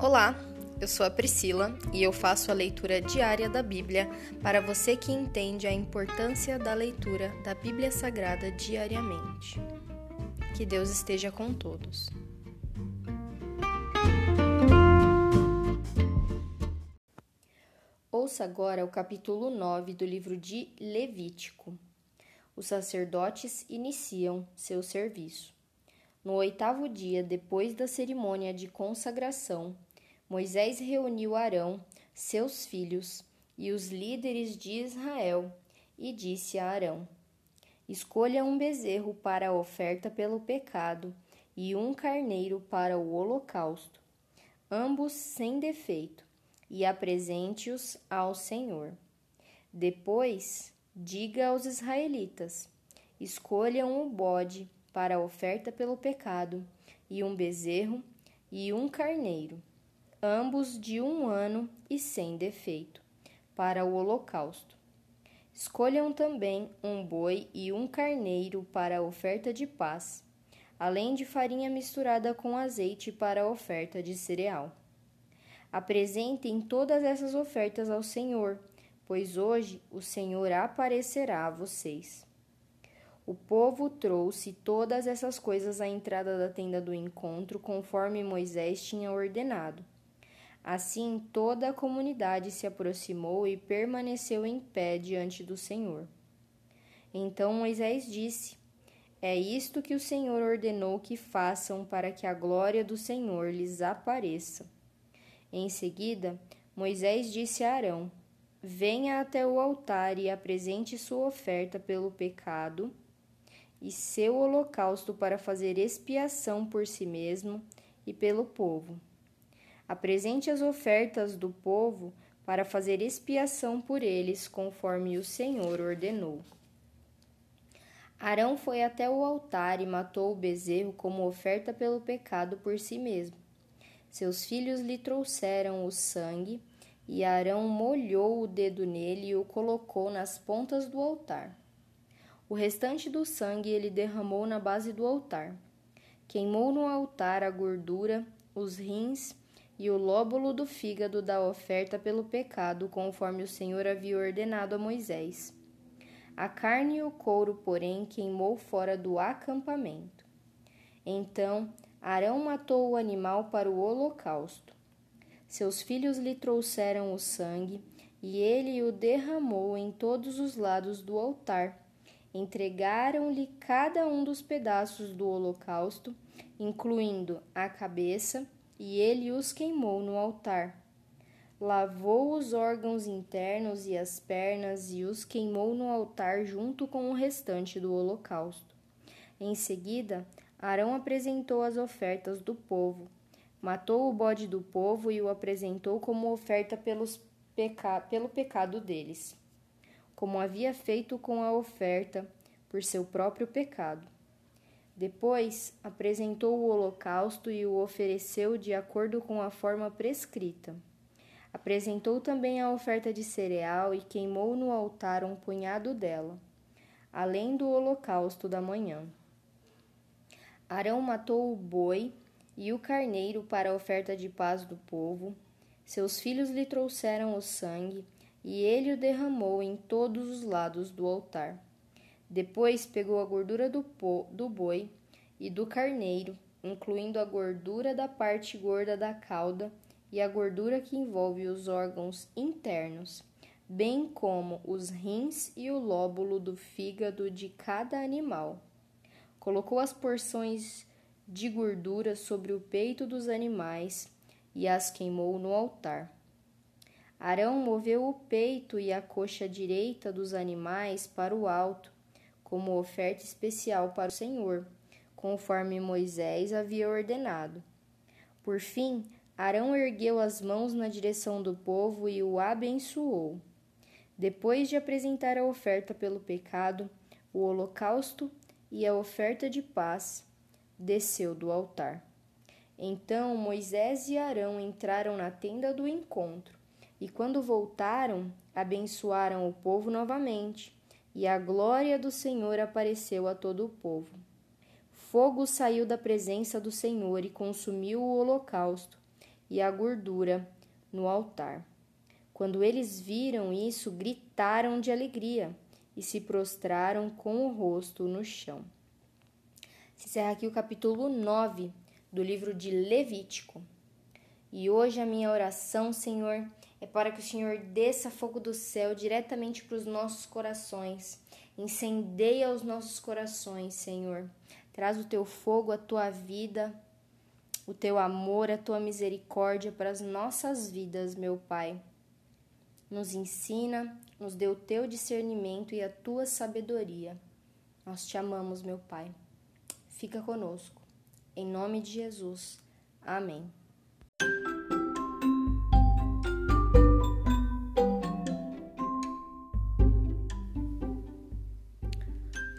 Olá, eu sou a Priscila e eu faço a leitura diária da Bíblia para você que entende a importância da leitura da Bíblia Sagrada diariamente. Que Deus esteja com todos. Ouça agora o capítulo 9 do livro de Levítico. Os sacerdotes iniciam seu serviço. No oitavo dia, depois da cerimônia de consagração, Moisés reuniu Arão, seus filhos e os líderes de Israel e disse a Arão: Escolha um bezerro para a oferta pelo pecado e um carneiro para o holocausto, ambos sem defeito, e apresente-os ao Senhor. Depois, diga aos israelitas: Escolham um bode para a oferta pelo pecado, e um bezerro e um carneiro, ambos de um ano e sem defeito, para o holocausto. Escolham também um boi e um carneiro para a oferta de paz, além de farinha misturada com azeite para a oferta de cereal. Apresentem todas essas ofertas ao Senhor, pois hoje o Senhor aparecerá a vocês. O povo trouxe todas essas coisas à entrada da tenda do encontro, conforme Moisés tinha ordenado. Assim, toda a comunidade se aproximou e permaneceu em pé diante do Senhor. Então Moisés disse: É isto que o Senhor ordenou que façam para que a glória do Senhor lhes apareça. Em seguida, Moisés disse a Arão: Venha até o altar e apresente sua oferta pelo pecado e seu holocausto para fazer expiação por si mesmo e pelo povo. Apresente as ofertas do povo para fazer expiação por eles, conforme o Senhor ordenou. Arão foi até o altar e matou o bezerro como oferta pelo pecado por si mesmo. Seus filhos lhe trouxeram o sangue, e Arão molhou o dedo nele e o colocou nas pontas do altar. O restante do sangue ele derramou na base do altar. Queimou no altar a gordura, os rins e o lóbulo do fígado da oferta pelo pecado, conforme o Senhor havia ordenado a Moisés. A carne e o couro, porém, queimou fora do acampamento. Então Arão matou o animal para o holocausto. Seus filhos lhe trouxeram o sangue, e ele o derramou em todos os lados do altar Entregaram-lhe cada um dos pedaços do holocausto, incluindo a cabeça, e ele os queimou no altar. Lavou os órgãos internos e as pernas e os queimou no altar junto com o restante do holocausto. Em seguida, Arão apresentou as ofertas do povo. Matou o bode do povo e o apresentou como oferta pelos peca pelo pecado deles como havia feito com a oferta por seu próprio pecado. Depois apresentou o holocausto e o ofereceu de acordo com a forma prescrita. Apresentou também a oferta de cereal e queimou no altar um punhado dela, além do holocausto da manhã. Arão matou o boi e o carneiro para a oferta de paz do povo. Seus filhos lhe trouxeram o sangue e ele o derramou em todos os lados do altar. Depois pegou a gordura do, do boi e do carneiro, incluindo a gordura da parte gorda da cauda e a gordura que envolve os órgãos internos, bem como os rins e o lóbulo do fígado de cada animal. Colocou as porções de gordura sobre o peito dos animais e as queimou no altar. Arão moveu o peito e a coxa direita dos animais para o alto, como oferta especial para o Senhor, conforme Moisés havia ordenado. Por fim, Arão ergueu as mãos na direção do povo e o abençoou. Depois de apresentar a oferta pelo pecado, o holocausto e a oferta de paz, desceu do altar. Então Moisés e Arão entraram na tenda do encontro e quando voltaram, abençoaram o povo novamente, e a glória do Senhor apareceu a todo o povo. Fogo saiu da presença do Senhor e consumiu o holocausto, e a gordura no altar. Quando eles viram isso, gritaram de alegria e se prostraram com o rosto no chão. Se encerra aqui o capítulo 9 do livro de Levítico. E hoje a minha oração, Senhor, é para que o Senhor desça fogo do céu diretamente para os nossos corações. Incendeia os nossos corações, Senhor. Traz o teu fogo, a tua vida, o teu amor, a tua misericórdia para as nossas vidas, meu Pai. Nos ensina, nos dê o teu discernimento e a tua sabedoria. Nós te amamos, meu Pai. Fica conosco. Em nome de Jesus. Amém.